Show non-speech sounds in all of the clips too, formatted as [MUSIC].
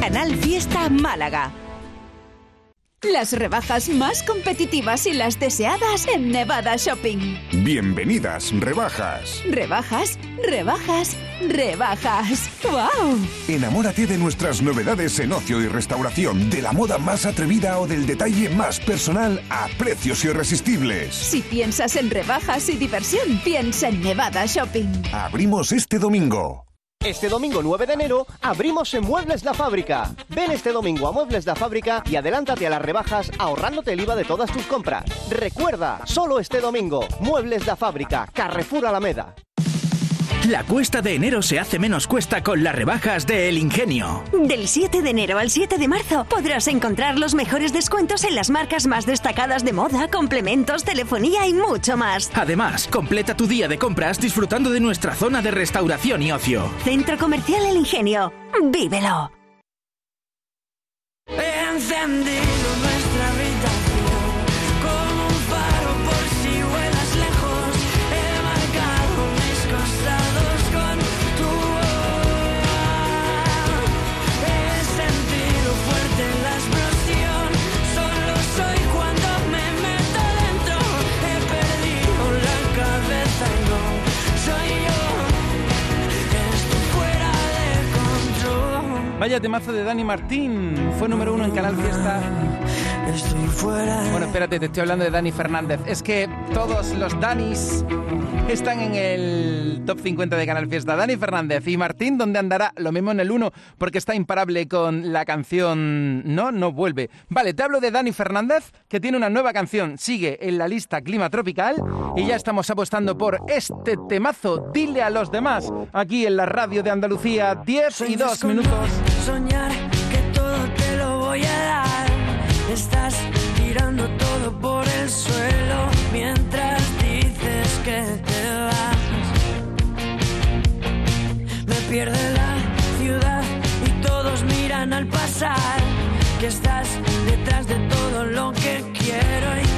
Canal Fiesta Málaga. Las rebajas más competitivas y las deseadas en Nevada Shopping. Bienvenidas, rebajas. Rebajas, rebajas, rebajas. ¡Wow! Enamórate de nuestras novedades en ocio y restauración, de la moda más atrevida o del detalle más personal a precios irresistibles. Si piensas en rebajas y diversión, piensa en Nevada Shopping. Abrimos este domingo. Este domingo 9 de enero abrimos en Muebles La Fábrica. Ven este domingo a Muebles La Fábrica y adelántate a las rebajas ahorrándote el IVA de todas tus compras. Recuerda, solo este domingo, Muebles La Fábrica, Carrefour Alameda. La cuesta de enero se hace menos cuesta con las rebajas de El Ingenio. Del 7 de enero al 7 de marzo podrás encontrar los mejores descuentos en las marcas más destacadas de moda, complementos, telefonía y mucho más. Además, completa tu día de compras disfrutando de nuestra zona de restauración y ocio. Centro Comercial El Ingenio. ¡Vívelo! encendido Vaya temazo de Dani Martín. Fue número uno en Canal Fiesta. Estoy fuera. Bueno, espérate, te estoy hablando de Dani Fernández. Es que todos los Danis están en el top 50 de Canal Fiesta. Dani Fernández y Martín, ¿dónde andará? Lo mismo en el 1, porque está imparable con la canción No, no vuelve. Vale, te hablo de Dani Fernández, que tiene una nueva canción. Sigue en la lista Clima Tropical y ya estamos apostando por este temazo. Dile a los demás, aquí en la radio de Andalucía, 10 y 2 minutos. Soñar que todo te lo voy a dar. Estás tirando todo por el suelo mientras dices que te vas. Me pierde la ciudad y todos miran al pasar. Que estás detrás de todo lo que quiero y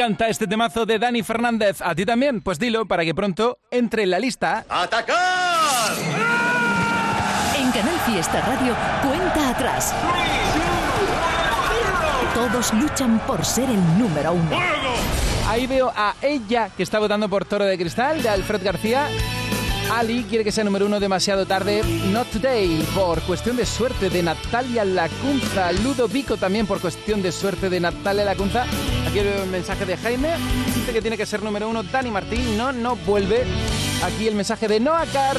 encanta este temazo de Dani Fernández. ¿A ti también? Pues dilo para que pronto entre en la lista. ¡Atacar! En Canal Fiesta Radio, cuenta atrás. Todos luchan por ser el número uno. Ahí veo a ella que está votando por Toro de Cristal de Alfred García. Ali quiere que sea número uno demasiado tarde. Not Today por cuestión de suerte de Natalia Lacunza. Ludovico también por cuestión de suerte de Natalia Lacunza. Aquí el mensaje de Jaime. Dice que tiene que ser número uno Dani Martín. No, no vuelve. Aquí el mensaje de Noacar.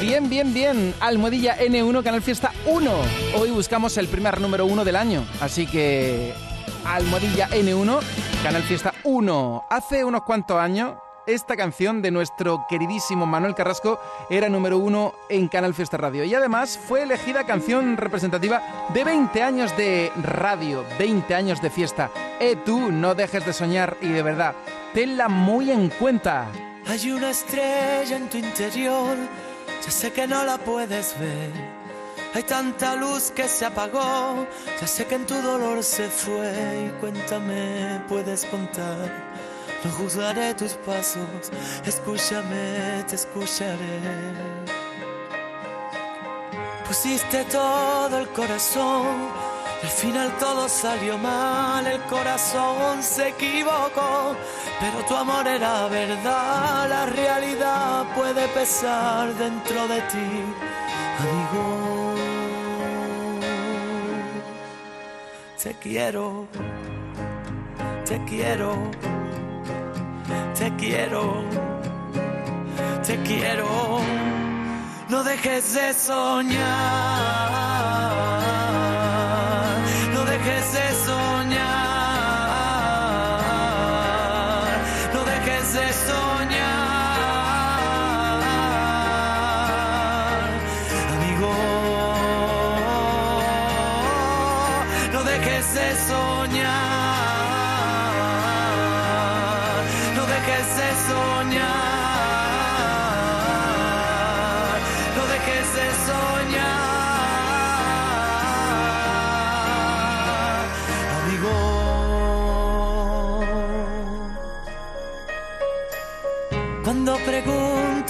Bien, bien, bien. Almohadilla N1, Canal Fiesta 1. Hoy buscamos el primer número uno del año. Así que Almohadilla N1, Canal Fiesta 1. Hace unos cuantos años, esta canción de nuestro queridísimo Manuel Carrasco era número uno en Canal Fiesta Radio. Y además fue elegida canción representativa de 20 años de radio, 20 años de fiesta. Eh, tú, no dejes de soñar y de verdad, tenla muy en cuenta. Hay una estrella en tu interior, ya sé que no la puedes ver. Hay tanta luz que se apagó, ya sé que en tu dolor se fue. Y cuéntame, puedes contar. No juzgaré tus pasos, escúchame, te escucharé. Pusiste todo el corazón, al final todo salió mal, el corazón se equivocó, pero tu amor era verdad, la realidad puede pesar dentro de ti, amigo. Te quiero, te quiero, te quiero, te quiero. No dejes de soñar, no dejes de soñar, no dejes de soñar, amigo. No dejes de soñar,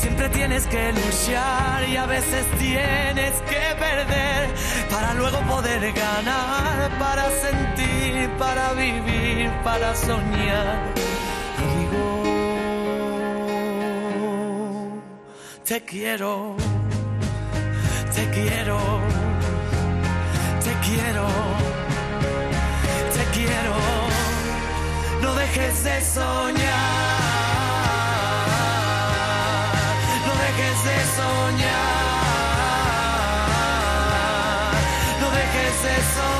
siempre tienes que luchar y a veces tienes que perder para luego poder ganar, para sentir, para vivir, para soñar. Amigo, te quiero, te quiero, te quiero, te quiero. No dejes de soñar. Soñar. No dejes de soñar.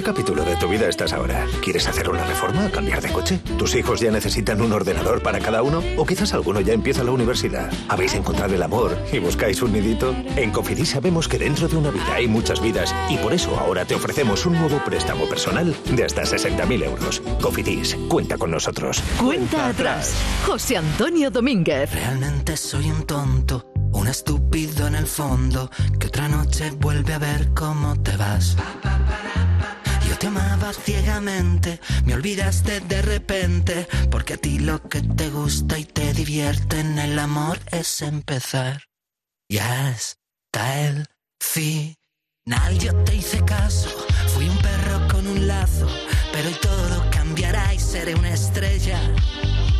Qué capítulo de tu vida estás ahora? ¿Quieres hacer una reforma? ¿Cambiar de coche? ¿Tus hijos ya necesitan un ordenador para cada uno? ¿O quizás alguno ya empieza la universidad? ¿Habéis encontrado el amor y buscáis un nidito? En Cofidis sabemos que dentro de una vida hay muchas vidas y por eso ahora te ofrecemos un nuevo préstamo personal de hasta 60.000 euros. Cofidis, cuenta con nosotros. Cuenta atrás. José Antonio Domínguez. Realmente soy un tonto, un estúpido en el fondo, que otra noche vuelve a ver cómo te vas. Te amaba ciegamente, me olvidaste de repente, porque a ti lo que te gusta y te divierte en el amor es empezar. Ya está el final, yo te hice caso, fui un perro con un lazo, pero hoy todo cambiará y seré una estrella.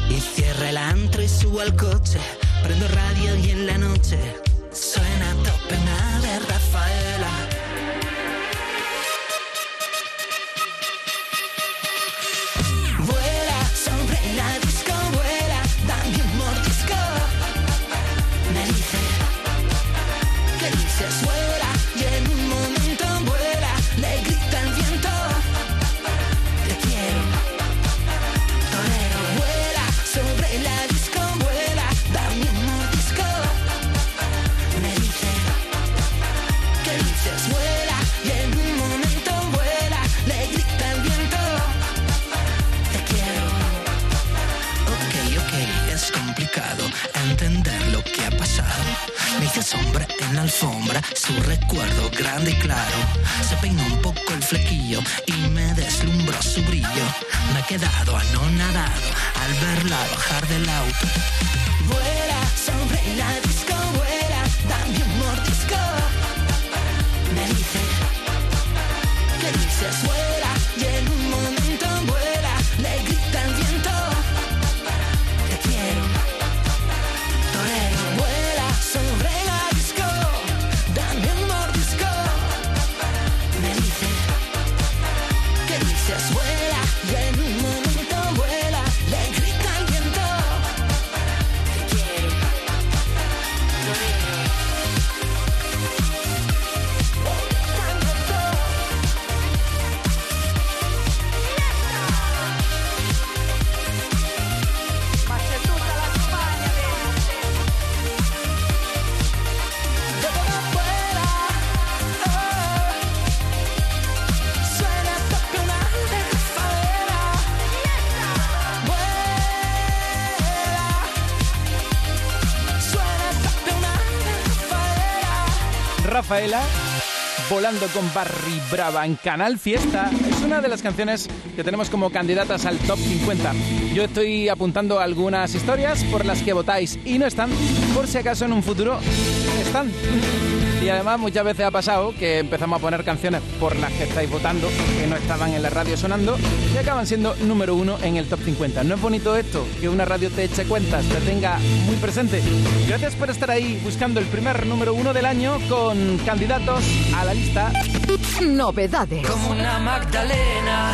Y cierra el antro y subo al coche, prendo radio y en la noche suena tope de Rafaela. Su recuerdo grande y claro. Se peinó un poco el flequillo y me deslumbró su brillo. Me he quedado anonadado al verla bajar del auto. Vuela sobre la disco, vuela, dame un mordisco. Me dice, ¿qué dices? Vuela, Rafaela. Volando con Barry Brava en Canal Fiesta es una de las canciones que tenemos como candidatas al top 50. Yo estoy apuntando algunas historias por las que votáis y no están, por si acaso en un futuro están. Y además muchas veces ha pasado que empezamos a poner canciones por las que estáis votando, que no estaban en la radio sonando, y acaban siendo número uno en el top 50. ¿No es bonito esto? Que una radio te eche cuentas, te tenga muy presente. Gracias por estar ahí buscando el primer número uno del año con candidatos a la lista. Novedades. Como una Magdalena,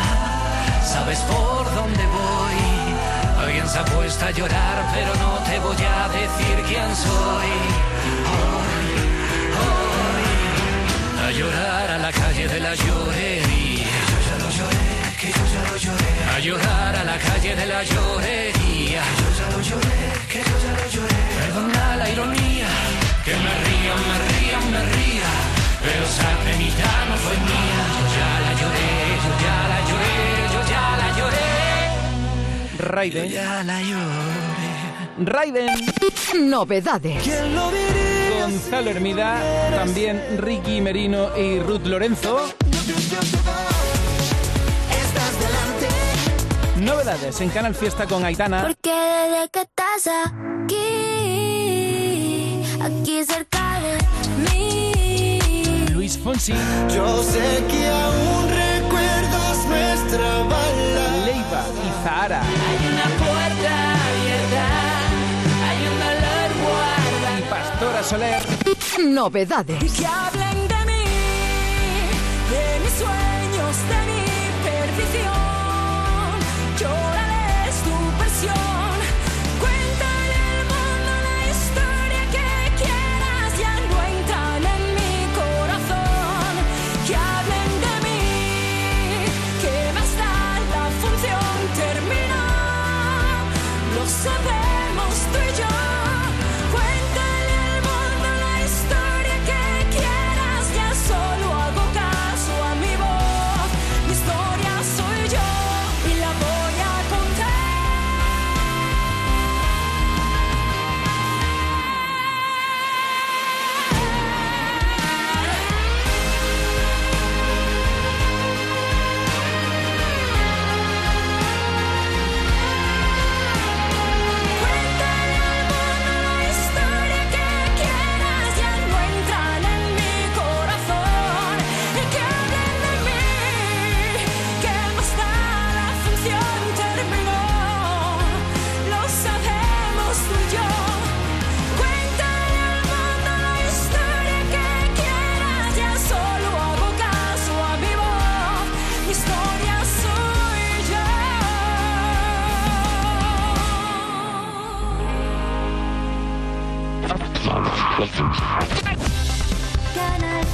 sabes por dónde voy. Alguien se ha puesto a llorar, pero no te voy a decir quién soy. A llorar a la calle de la llorería. Yo ya lo lloré, que yo ya lo lloré. A llorar a la calle de la llorería. Yo ya lo lloré, que yo ya lo lloré. Perdona la ironía, que me ría, me ría, me ría. Pero esa penita no fue mía. Yo ya la lloré, yo ya la lloré, yo ya la lloré. Raiden. Ya la lloré. Raiden. Novedades. ¿Quién lo diría? Gonzalo Hermida, también Ricky Merino y Ruth Lorenzo. Novedades en Canal Fiesta con Aitana. Porque desde que estás aquí, aquí cerca de mí. Luis Fonsi. Yo sé que aún recuerdas nuestra balada. Leiva y Zahara. Hay una Soler. Novedades. Que hablen de mí, de mis sueños, de mi perdición.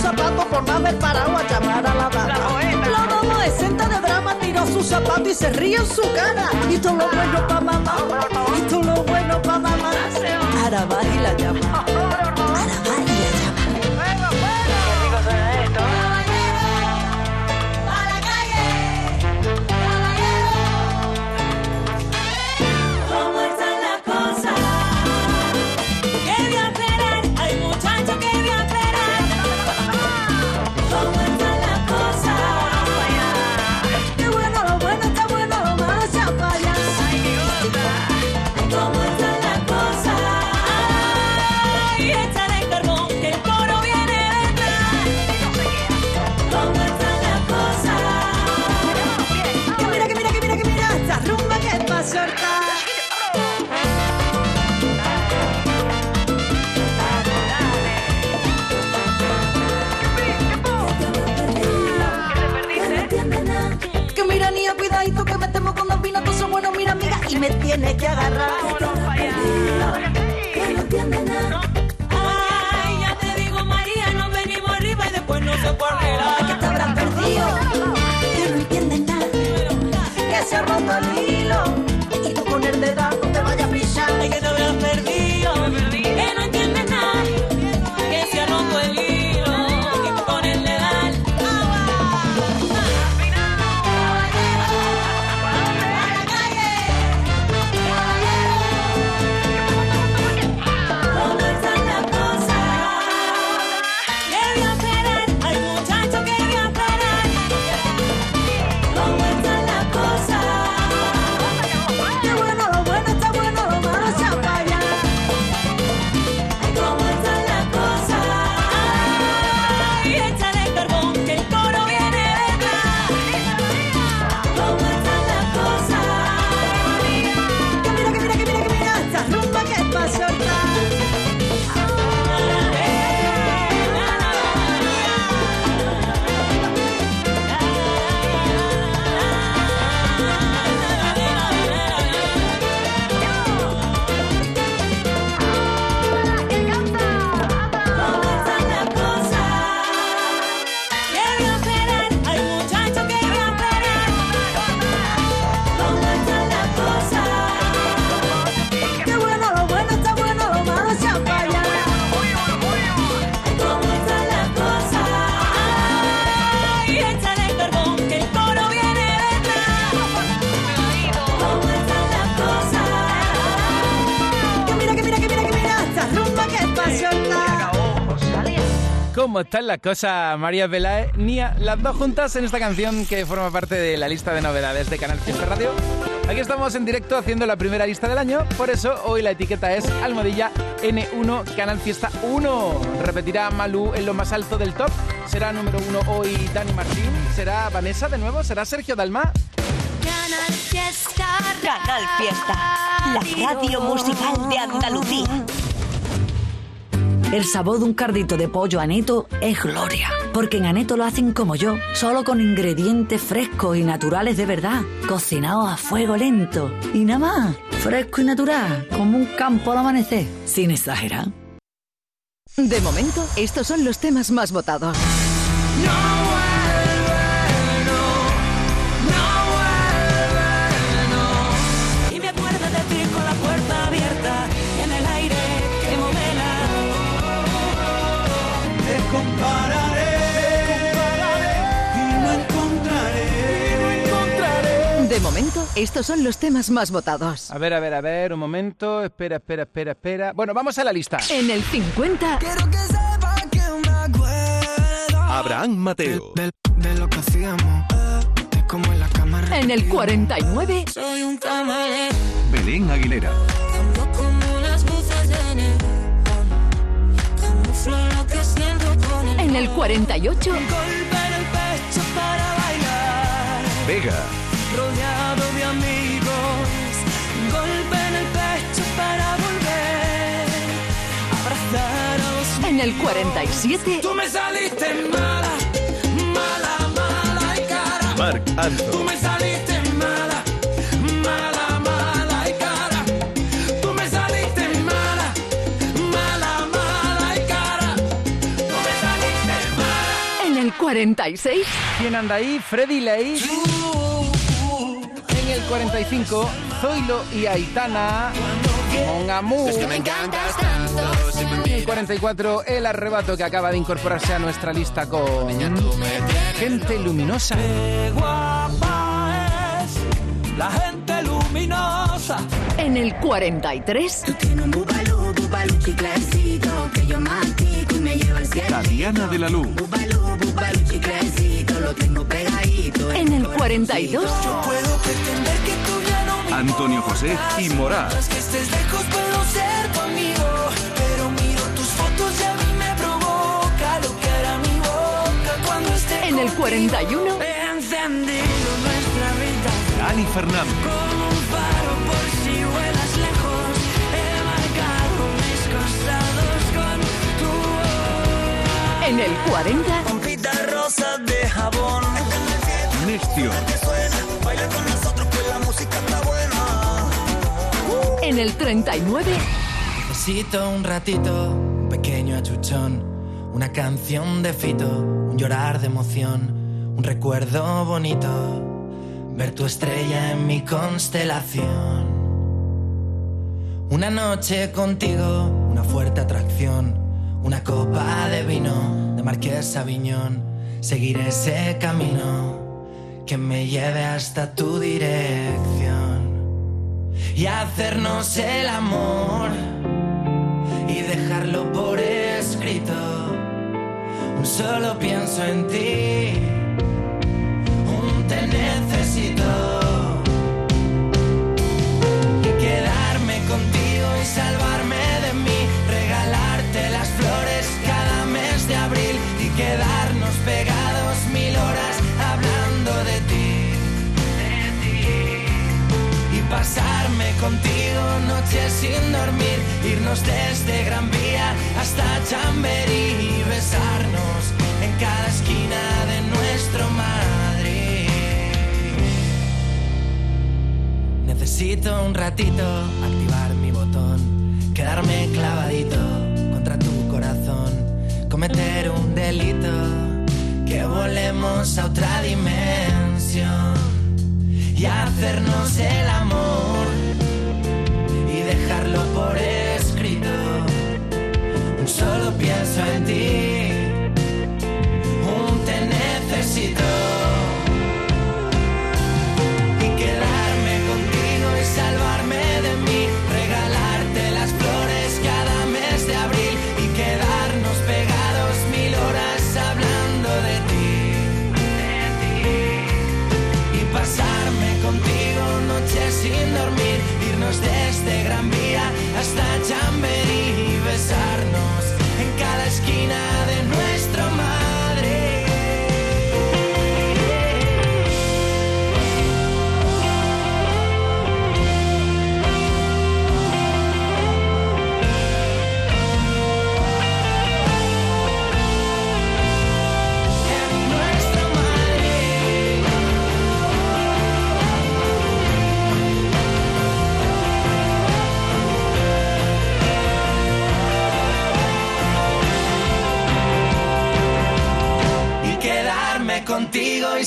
zapato por no haber parado a llamar a la dama. La, dama esenta de drama tiró su zapato y se ríe en su cara. Y todo lo bueno pa' mamá, y todo lo bueno pa' mamá. Ahora va y la llama. Cómo están las cosas, María Pelae, Nia, las dos juntas en esta canción que forma parte de la lista de novedades de Canal Fiesta Radio. Aquí estamos en directo haciendo la primera lista del año, por eso hoy la etiqueta es Almohadilla N1 Canal Fiesta 1. Repetirá Malú en lo más alto del top. Será número uno hoy Dani Martín. Será Vanessa de nuevo. Será Sergio Dalma. Canal Fiesta. Canal Fiesta. La radio musical de Andalucía. El sabor de un cardito de pollo aneto es gloria. Porque en aneto lo hacen como yo, solo con ingredientes frescos y naturales de verdad, cocinados a fuego lento. Y nada más, fresco y natural, como un campo al amanecer, sin exagerar. De momento, estos son los temas más votados. Y De momento, estos son los temas más votados. A ver, a ver, a ver, un momento. Espera, espera, espera, espera. Bueno, vamos a la lista. En el 50, Abraham Mateo. De lo que hacíamos, de cómo en la cámara. en el 49, Soy un camaleón. Belén Aguilera. Ando como las luces de neón. Camuflo lo que siento con el en el 48, golpe en el pecho para bailar. Vega. En el 47, Tú me saliste mala, mala, mala y cara. Marc Tú Anthony. me saliste mala, mala, mala y cara. Tú me saliste mala, mala, mala y cara. Tú me saliste mala. en el 46, ¿Quién anda ahí? Freddy Ley. En el 45, Zoilo y Aitana. Mon Amour. Me encantas tanto. En el 44, el arrebato que acaba de incorporarse a nuestra lista con Gente Luminosa. Qué guapa es la gente luminosa. en el 43, Tiene un bubalú, bubalú chiclecito que yo mastico y me lleva al cielo. Tatiana de la Luz. En el 42, Puedo pretender que tú ya no me Antonio José y Morat. En el contigo. 41, He encendido nuestra habitación. Dani Fernández. Como un faro por si vuelas lejos. He marcado mis costados con tu voz. En el 40, Pompitas rosas de jabón. Nextion. Baila con nosotros pues la música está buena. En el 39, Necesito un ratito, un pequeño achuchón, una canción de fito, un llorar de emoción, un recuerdo bonito, ver tu estrella en mi constelación. Una noche contigo, una fuerte atracción, una copa de vino de Marqués Aviñón, seguir ese camino que me lleve hasta tu dirección y hacernos el amor y dejarlo por escrito. Solo pienso en ti, un te contigo noches sin dormir, irnos desde Gran Vía hasta Chamberí y besarnos en cada esquina de nuestro Madrid. Necesito un ratito activar mi botón, quedarme clavadito contra tu corazón, cometer un delito, que volemos a otra dimensión y hacernos el amor por escrito. Solo pienso en ti, un te necesito. Y quedarme contigo y salvarme de mí, regalarte las flores cada mes de abril y quedarnos pegados mil horas hablando de ti. Y pasarme contigo noches sin dormir, irnos desde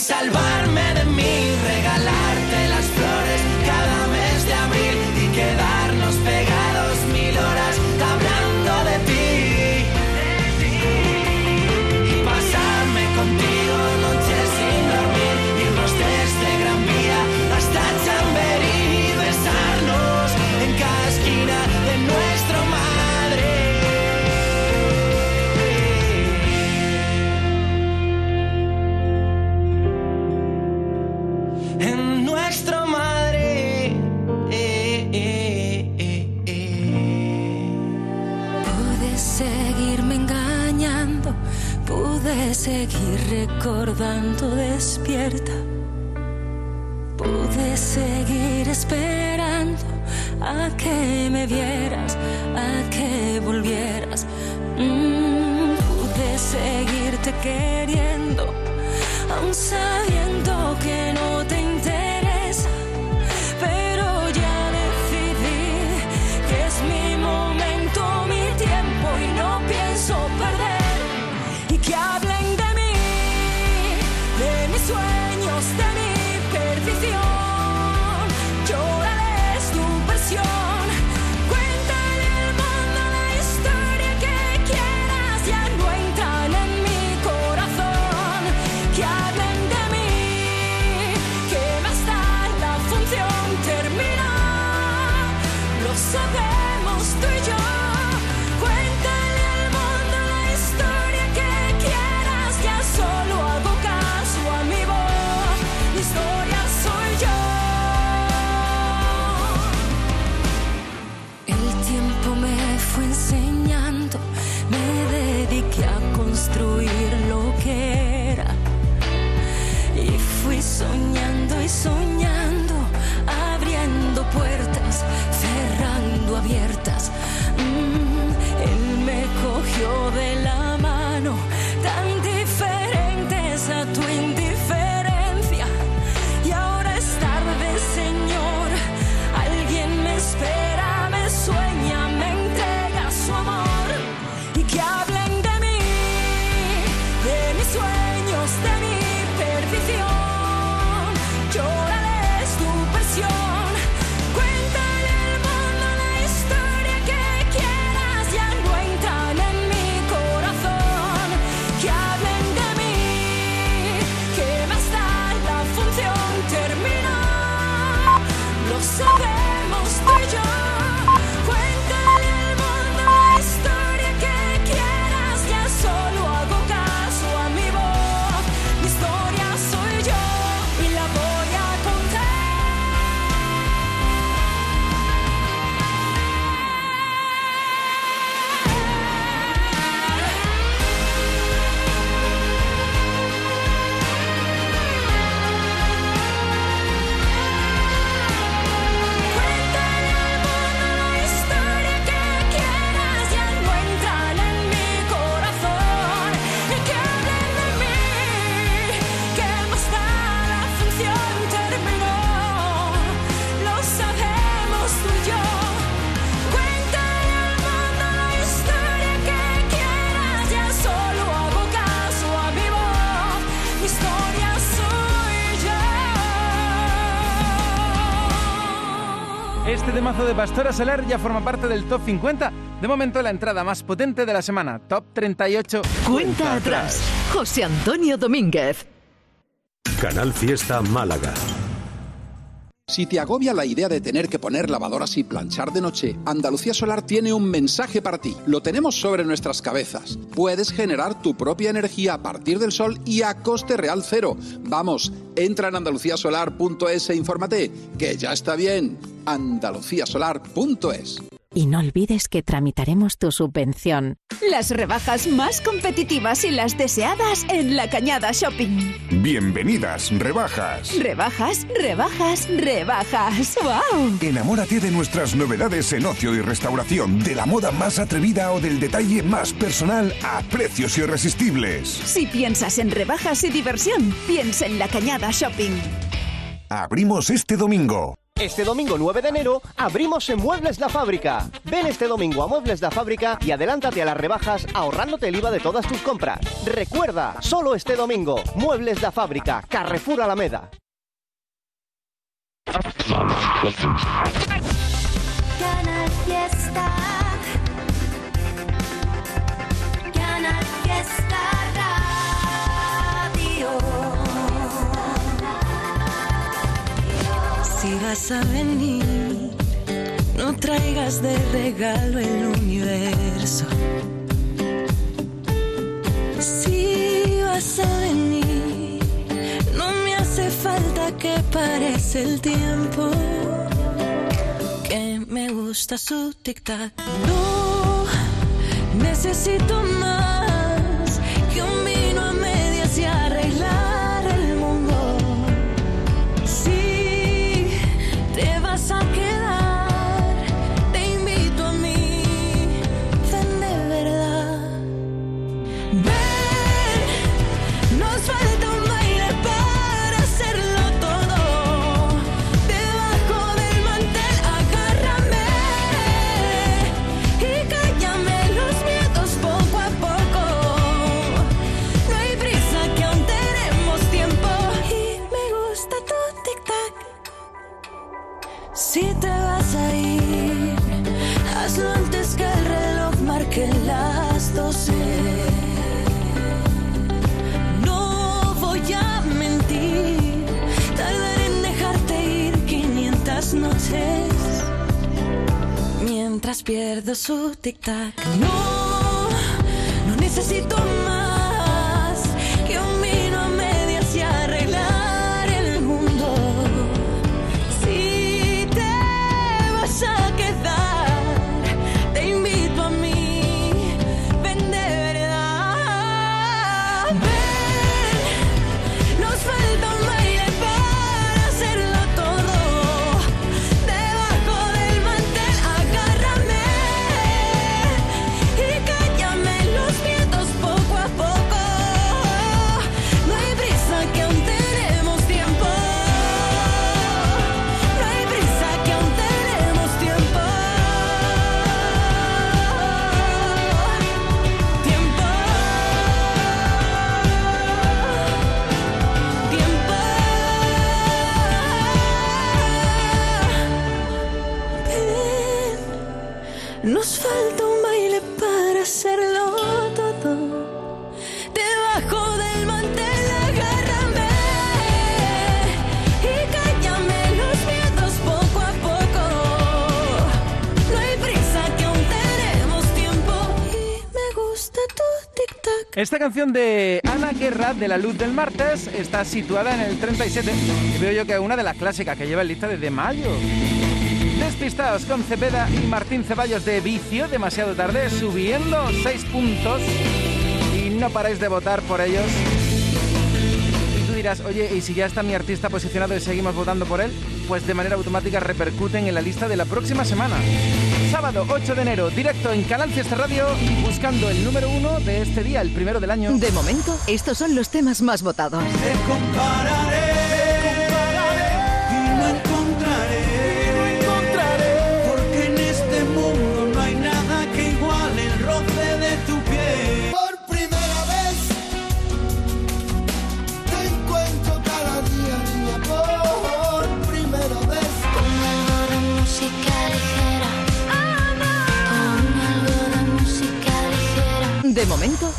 de recordando despierta. Pude seguir esperando a que me vieras, a que volvieras. Mm, pude seguirte queriendo, de Pastora Soler ya forma parte del Top 50. De momento, la entrada más potente de la semana, Top 38. Cuenta atrás. José Antonio Domínguez. Canal Fiesta Málaga. Si te agobia la idea de tener que poner lavadoras y planchar de noche, Andalucía Solar tiene un mensaje para ti. Lo tenemos sobre nuestras cabezas. Puedes generar tu propia energía a partir del sol y a coste real cero. Vamos, entra en andaluciasolar.es e infórmate, que ya está bien. andaluciasolar.es Y no olvides que tramitaremos tu subvención. Las rebajas más competitivas y las deseadas en La Cañada Shopping. Bienvenidas, rebajas. Rebajas, rebajas, rebajas. ¡Wow! Enamórate de nuestras novedades en ocio y restauración, de la moda más atrevida o del detalle más personal a precios irresistibles. Si piensas en rebajas y diversión, piensa en La Cañada Shopping. Abrimos este domingo. Este domingo 9 de enero abrimos en Muebles La Fábrica. Ven este domingo a Muebles La Fábrica y adelántate a las rebajas ahorrándote el IVA de todas tus compras. Recuerda, solo este domingo, Muebles La Fábrica, Carrefour Alameda. Si vas a venir, no traigas de regalo el universo. Si vas a venir, no me hace falta que parece el tiempo. Que me gusta su tic-tac. No necesito más Pierdo su tic-tac. No, no necesito más canción de Ana Guerra de La Luz del Martes está situada en el 37 y veo yo que es una de las clásicas que lleva el lista desde mayo. Despistados con Cepeda y Martín Ceballos de Vicio, demasiado tarde, subiendo 6 puntos y no paráis de votar por ellos. Y tú dirás, oye, ¿y si ya está mi artista posicionado y seguimos votando por él? Pues de manera automática repercuten en la lista de la próxima semana. Sábado 8 de enero, directo en Canal Fiesta Radio, buscando el número uno de este día, el primero del año. De momento, estos son los temas más votados. Y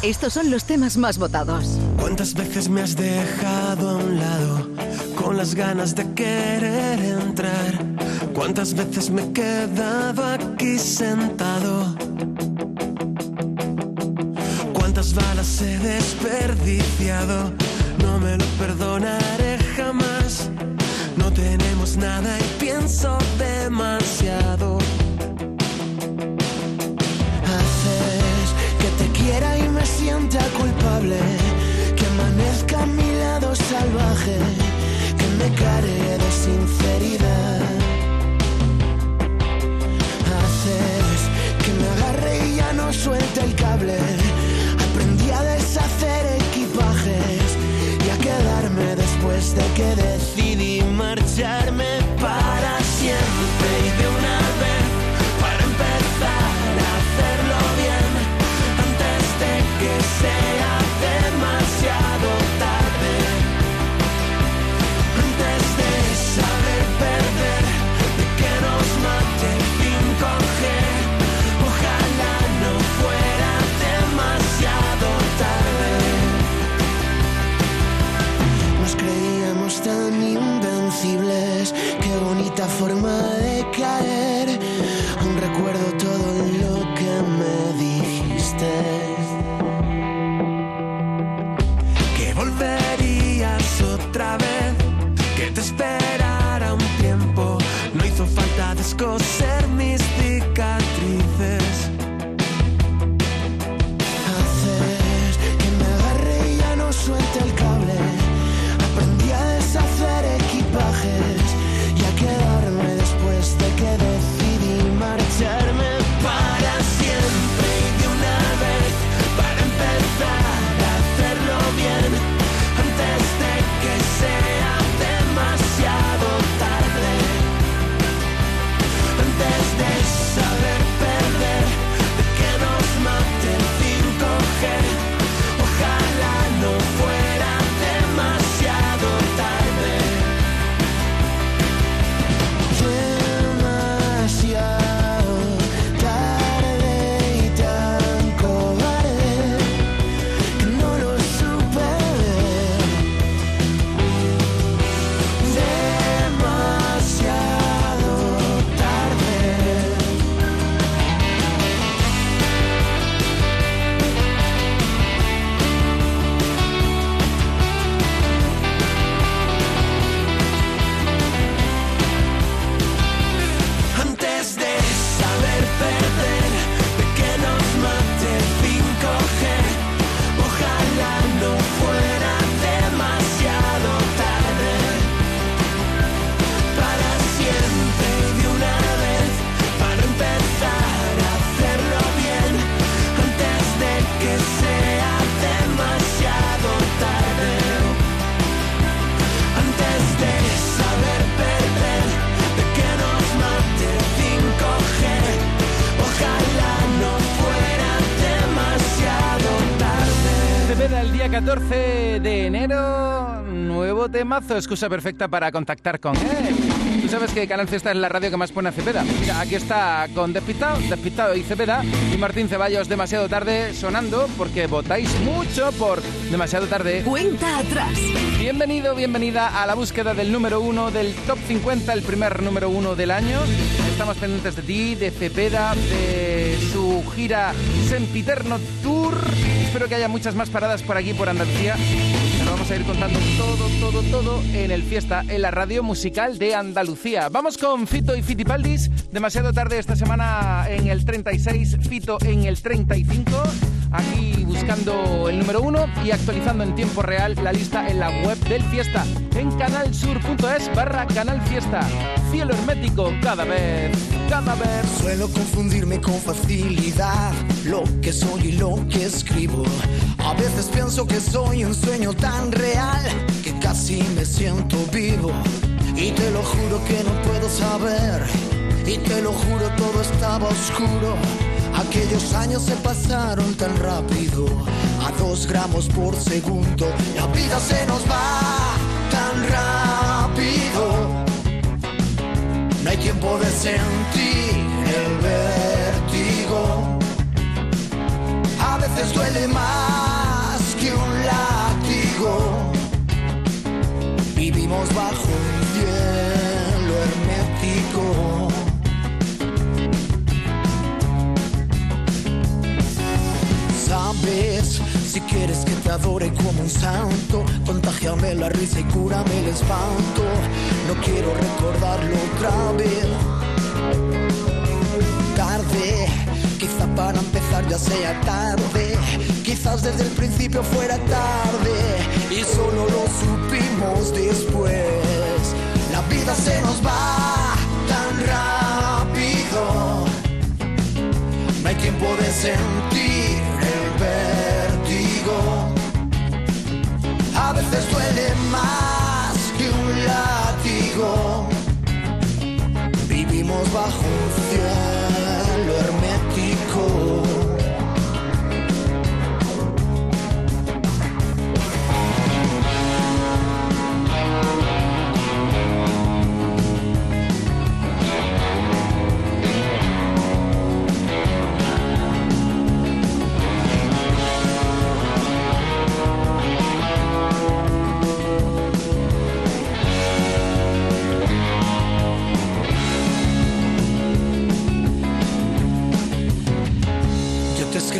estos son los temas más votados. ¿Cuántas veces me has dejado a un lado con las ganas de querer entrar? ¿Cuántas veces me he quedado aquí sentado? ¿Cuántas balas he desperdiciado? No me lo perdonaré jamás. No tenemos nada y pienso demasiado. sienta culpable, que amanezca a mi lado salvaje, que me care de sinceridad. Haces que me agarre y ya no suelte el cable. Aprendí a deshacer equipajes y a quedarme después de que 14 de enero, nuevo temazo, excusa perfecta para contactar con él. Tú sabes que Canal Fiesta es la radio que más pone a Cepeda. Mira, aquí está con Despistado, Despistado y Cepeda y Martín Ceballos demasiado tarde sonando porque votáis mucho por demasiado tarde. Cuenta atrás. Bienvenido, bienvenida a la búsqueda del número uno del Top 50, el primer número uno del año. Estamos pendientes de ti, de Cepeda, de su gira Sempiterno Tour. Espero que haya muchas más paradas por aquí, por Andalucía. Vamos a ir contando todo, todo, todo en el Fiesta, en la radio musical de Andalucía. Vamos con Fito y Fitipaldis. Demasiado tarde esta semana en el 36, Fito en el 35. Aquí buscando el número uno y actualizando en tiempo real la lista en la web del Fiesta en canalsur.es barra Canal Fiesta. Cielo hermético cada vez, cada vez. Suelo confundirme con facilidad lo que soy y lo que escribo. A veces pienso que soy un sueño tan real que casi me siento vivo. Y te lo juro que no puedo saber. Y te lo juro todo estaba oscuro. Aquellos años se pasaron tan rápido, a dos gramos por segundo. La vida se nos va tan rápido. No hay tiempo de sentir el vértigo. A veces duele más que un látigo. Vivimos bajo Si quieres que te adore como un santo, contagiame la risa y cúrame el espanto. No quiero recordarlo otra vez. Tarde, quizá para empezar ya sea tarde. Quizás desde el principio fuera tarde y solo lo supimos después. La vida se nos va tan rápido. No hay tiempo de sentir veces duele más que un látigo. Vivimos bajo un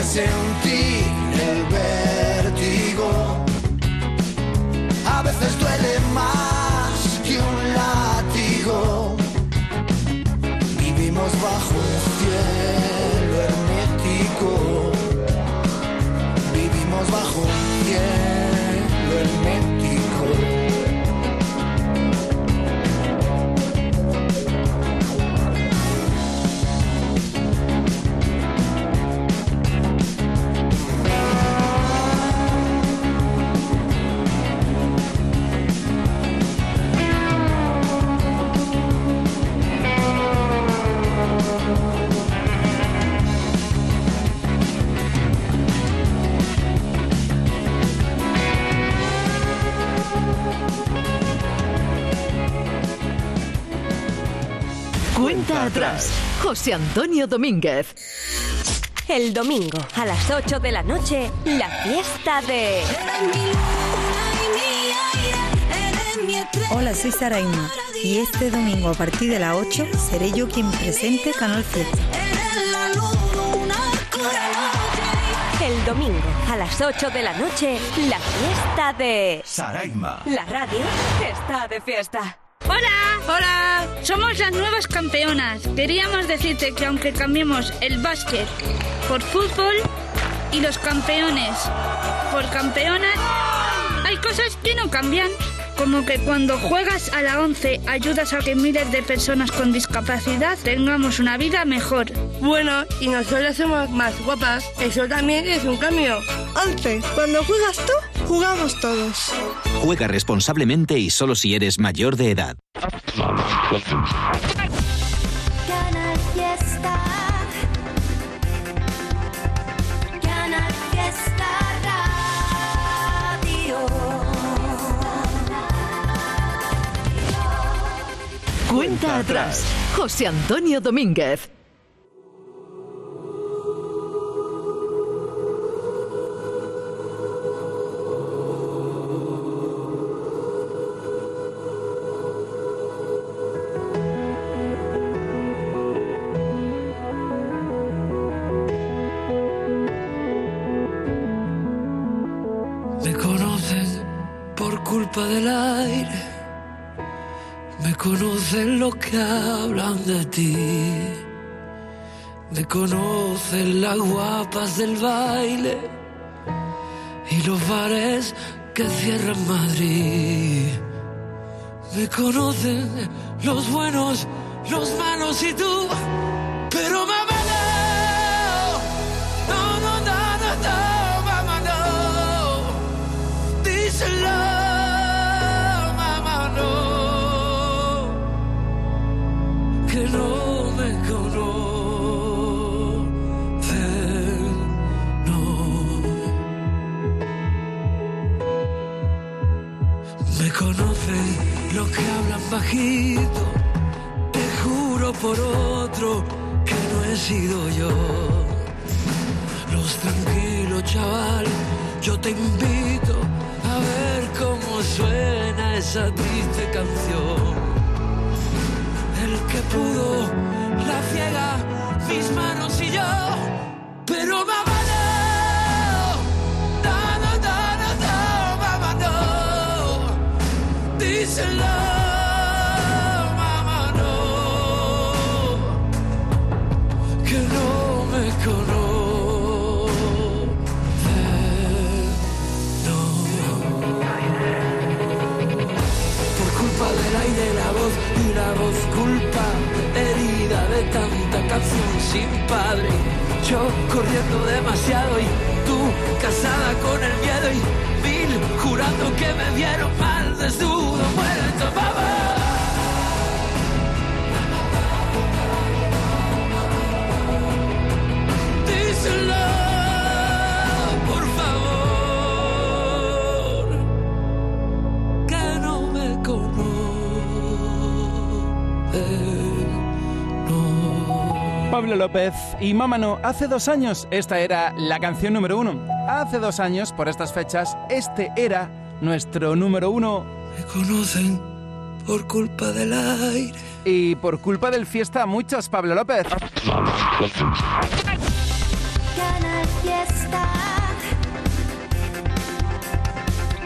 De sentir el vértigo. A veces duele más que un látigo. Vivimos bajo José Antonio Domínguez. El domingo a las 8 de la noche, la fiesta de... Hola, soy Saraima y este domingo a partir de las 8 seré yo quien presente Canal Fiesta. El domingo a las 8 de la noche, la fiesta de... Saraima. La radio está de fiesta. Hola, somos las nuevas campeonas. Queríamos decirte que aunque cambiemos el básquet por fútbol y los campeones por campeonas, hay cosas que no cambian. Como que cuando juegas a la 11 ayudas a que miles de personas con discapacidad tengamos una vida mejor. Bueno, y nosotros somos más guapas. Eso también es un cambio. 11. Cuando juegas tú, jugamos todos. Juega responsablemente y solo si eres mayor de edad. Canal Fiesta. Canal Fiesta Radio. Cuenta atrás. José Antonio Domínguez. Que hablan de ti. Me conocen las guapas del baile y los bares que cierran Madrid. Me conocen los buenos, los malos y tú. Bajito. Te juro por otro que no he sido yo. Los tranquilos, chaval, yo te invito a ver cómo suena esa triste canción. El que pudo la ciega, mis manos y yo. Pero mamá no, no, no, Que no me conoce, Por culpa del aire, la voz y la voz culpa herida de tanta canción sin padre. Yo corriendo demasiado y tú casada con el miedo y mil jurando que me vieron mal desnudo, muerto, mamá. Pablo López y Mámano, hace dos años esta era la canción número uno. Hace dos años, por estas fechas, este era nuestro número uno. Me conocen por culpa del aire. Y por culpa del fiesta, muchos, Pablo López. Canal Fiesta.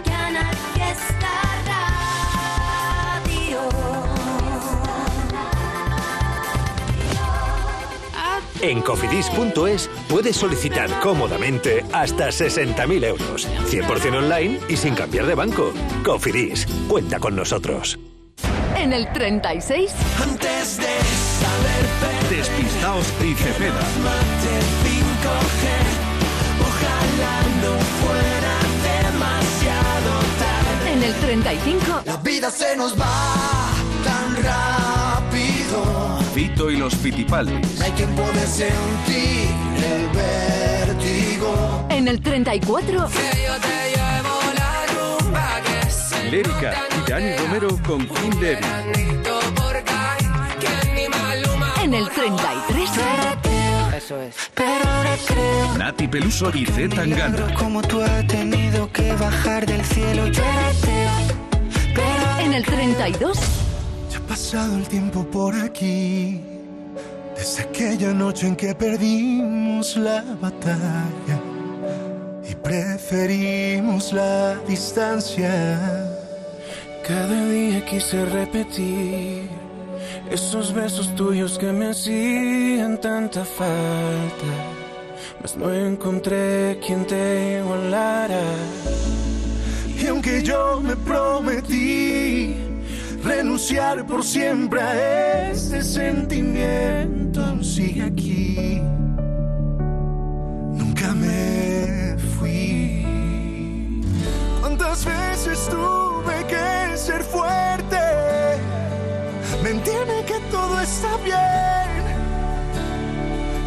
Canal Fiesta Radio. En cofidis.es puedes solicitar cómodamente hasta 60.000 euros, 100% online y sin cambiar de banco. Cofidis, cuenta con nosotros. En el 36. Antes de saber Despistaos y Cepeda. Mate 5G. Ojalá no fuera demasiado tarde. En el 35. La vida se nos va tan rápido. Fito y los Fitipaldis. No hay quien puede sentir el vértigo. En el 34. Que yo te llevo la rumba que se Lérica y Dani Romero con King David. En el 33. Eso es. Pero ahora creo Nati Peluso y Z Tangana. como tú has tenido que bajar del cielo. Yo era ateo, En el 32. Ya ha pasado el tiempo por aquí. Desde aquella noche en que perdimos la batalla y preferimos la distancia. Cada día quise repetir esos besos tuyos que me hacían tanta falta. Mas no encontré quien te igualara. Y aunque yo me prometí renunciar por siempre a ese sentimiento, sigue aquí. Nunca me fui. ¿Cuántas veces tuve que ser fuerte? Está bien,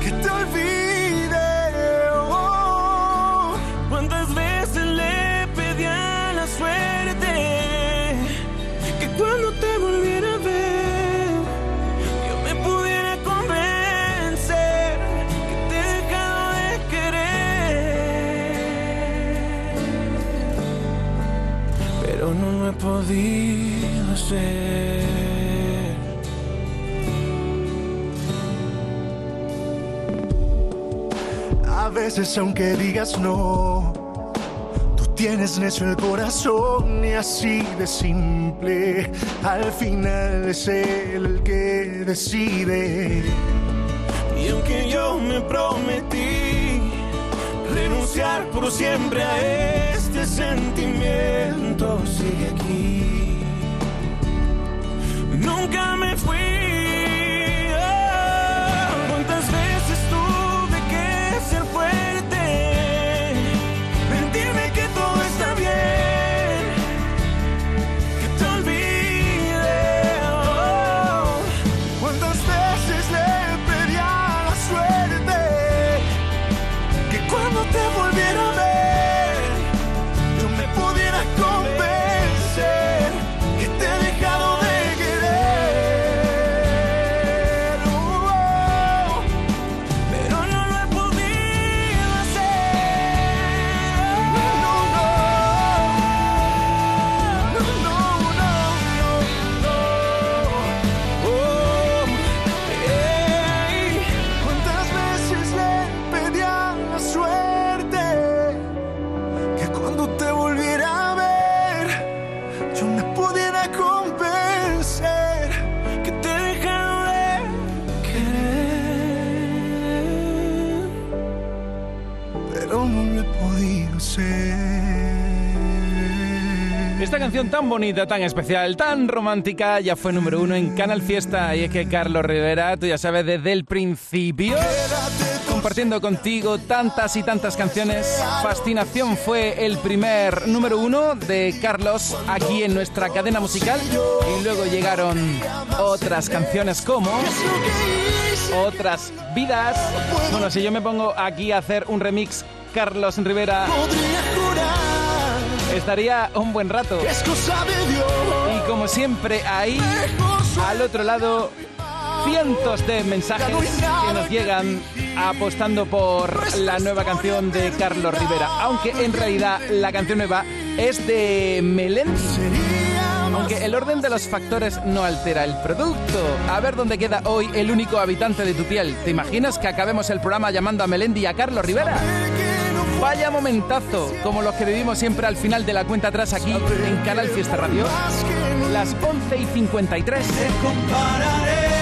que te olvide. oh. ¿Cuántas veces le pedí a la suerte que cuando te volviera a ver yo me pudiera convencer que te he dejado de querer? Pero no lo he podido hacer. Veces aunque digas no, tú tienes necio el corazón y así de simple. Al final es él el que decide. Y aunque yo me prometí renunciar por siempre a este sentimiento, sigue aquí. Nunca me fui. Tan bonita, tan especial, tan romántica, ya fue número uno en Canal Fiesta. Y es que Carlos Rivera, tú ya sabes, desde el principio, compartiendo contigo tantas y tantas canciones. Fascinación fue el primer número uno de Carlos aquí en nuestra cadena musical. Y luego llegaron otras canciones como Otras Vidas. Bueno, si yo me pongo aquí a hacer un remix, Carlos Rivera estaría un buen rato. Y como siempre, ahí, al otro lado, cientos de mensajes que nos llegan apostando por la nueva canción de Carlos Rivera. Aunque en realidad la canción nueva es de Melendi. Aunque el orden de los factores no altera el producto. A ver dónde queda hoy el único habitante de tu piel. ¿Te imaginas que acabemos el programa llamando a Melendi y a Carlos Rivera? Vaya momentazo, como los que vivimos siempre al final de la cuenta atrás aquí en Canal Fiesta Radio. Las 11 y 53. y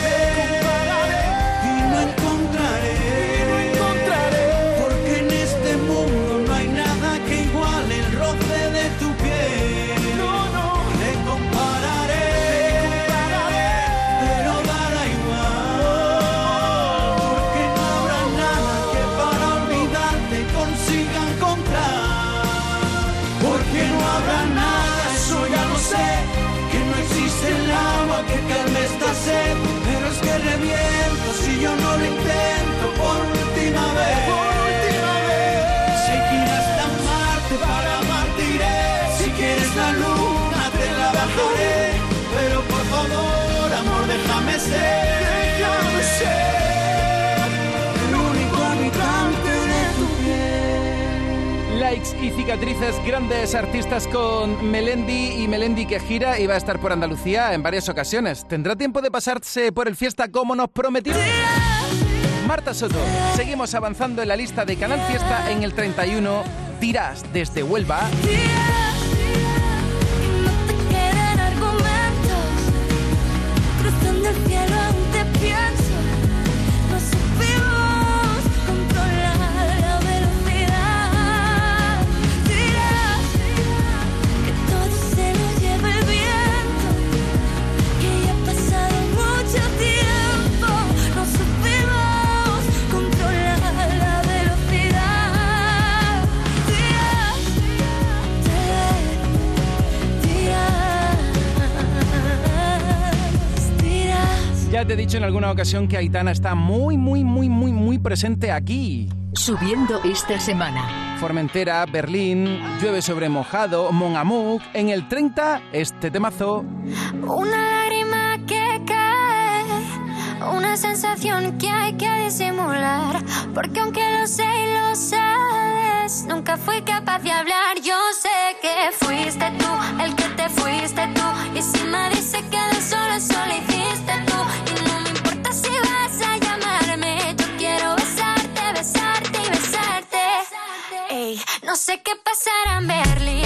cicatrices, grandes artistas con Melendi y Melendi que gira y va a estar por Andalucía en varias ocasiones. ¿Tendrá tiempo de pasarse por el fiesta como nos prometió? Marta Soto, seguimos avanzando en la lista de Canal Fiesta en el 31. Tiras desde Huelva. He dicho en alguna ocasión que Aitana está muy, muy, muy, muy, muy presente aquí. Subiendo esta semana. Formentera, Berlín, llueve sobre mojado, Monamuk. En el 30, este temazo. Una lágrima que cae, una sensación que hay que disimular. Porque aunque lo sé y lo sabes, nunca fui capaz de hablar. Yo sé que fuiste tú el que te fuiste tú. Y si me dice que qué pasará en Berlín,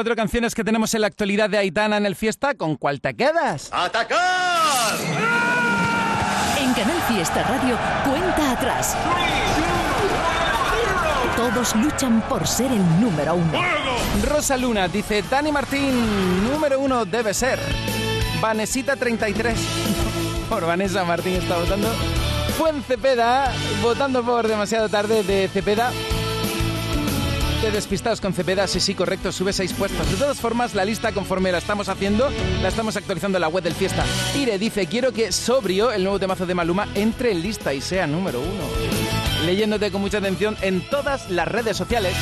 cuatro canciones que tenemos en la actualidad de Aitana en el fiesta, ¿con cuál te quedas? ¡Atacar! En Canal Fiesta Radio, cuenta atrás. Todos luchan por ser el número uno. Rosa Luna dice, Dani Martín, número uno debe ser. Vanesita 33. [LAUGHS] Por Vanessa Martín está votando. Fuen Cepeda, votando por demasiado tarde de Cepeda. Despistados con Cepeda, sí, sí, correcto, sube seis puestos. De todas formas, la lista conforme la estamos haciendo, la estamos actualizando en la web del Fiesta. Ire dice, quiero que Sobrio, el nuevo temazo de Maluma, entre en lista y sea número uno. Leyéndote con mucha atención en todas las redes sociales.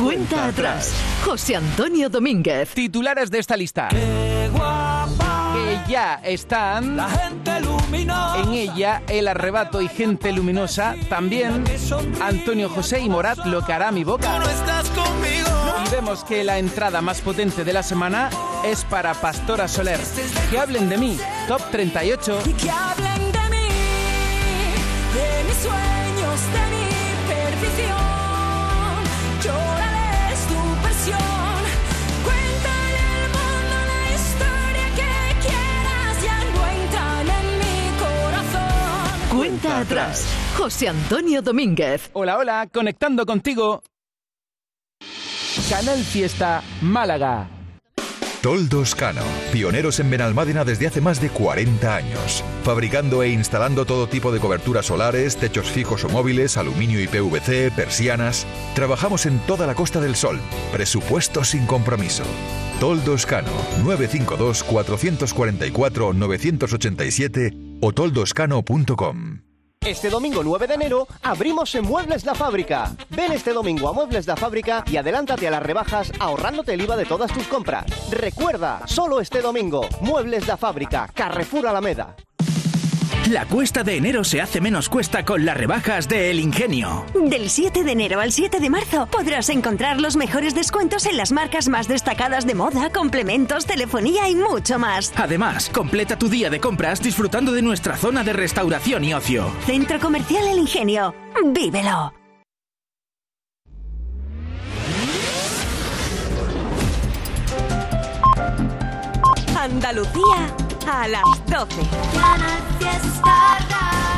Cuenta atrás. José Antonio Domínguez. Titulares de esta lista. Ya están en ella El Arrebato y Gente Luminosa. También Antonio José y Morat, Lo que hará mi boca. Y vemos que la entrada más potente de la semana es para Pastora Soler. Que hablen de mí, top 38. Que hablen Cuenta atrás. José Antonio Domínguez. Hola, hola, conectando contigo. Canal Fiesta Málaga. Toldos Cano, pioneros en Benalmádena desde hace más de 40 años, fabricando e instalando todo tipo de coberturas solares, techos fijos o móviles, aluminio y PVC, persianas. Trabajamos en toda la Costa del Sol. Presupuesto sin compromiso. Toldos Cano, 952 444 987 o toldoscano.com. Este domingo 9 de enero abrimos en Muebles La Fábrica. Ven este domingo a Muebles La Fábrica y adelántate a las rebajas ahorrándote el IVA de todas tus compras. Recuerda, solo este domingo, Muebles La Fábrica, Carrefour Alameda. La cuesta de enero se hace menos cuesta con las rebajas de El Ingenio. Del 7 de enero al 7 de marzo podrás encontrar los mejores descuentos en las marcas más destacadas de moda, complementos, telefonía y mucho más. Además, completa tu día de compras disfrutando de nuestra zona de restauración y ocio. Centro Comercial El Ingenio. ¡Vívelo! Andalucía a las 12. Canal Fiesta